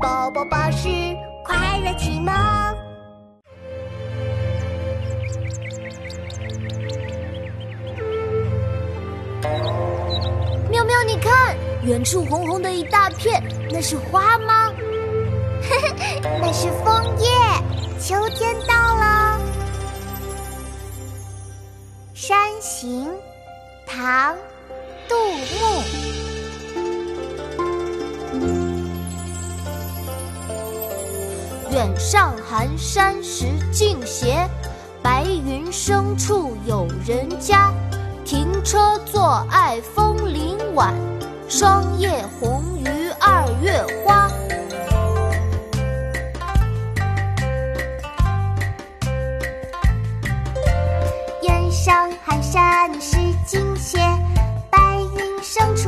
宝宝巴士快乐启蒙。喵喵，你看，远处红红的一大片，那是花吗？嘿嘿，那是枫叶。秋天到了，《山行》唐·远上寒山石径斜，白云深处有人家。停车坐爱枫林晚，霜叶红于二月花。远上寒山石径斜。白云深处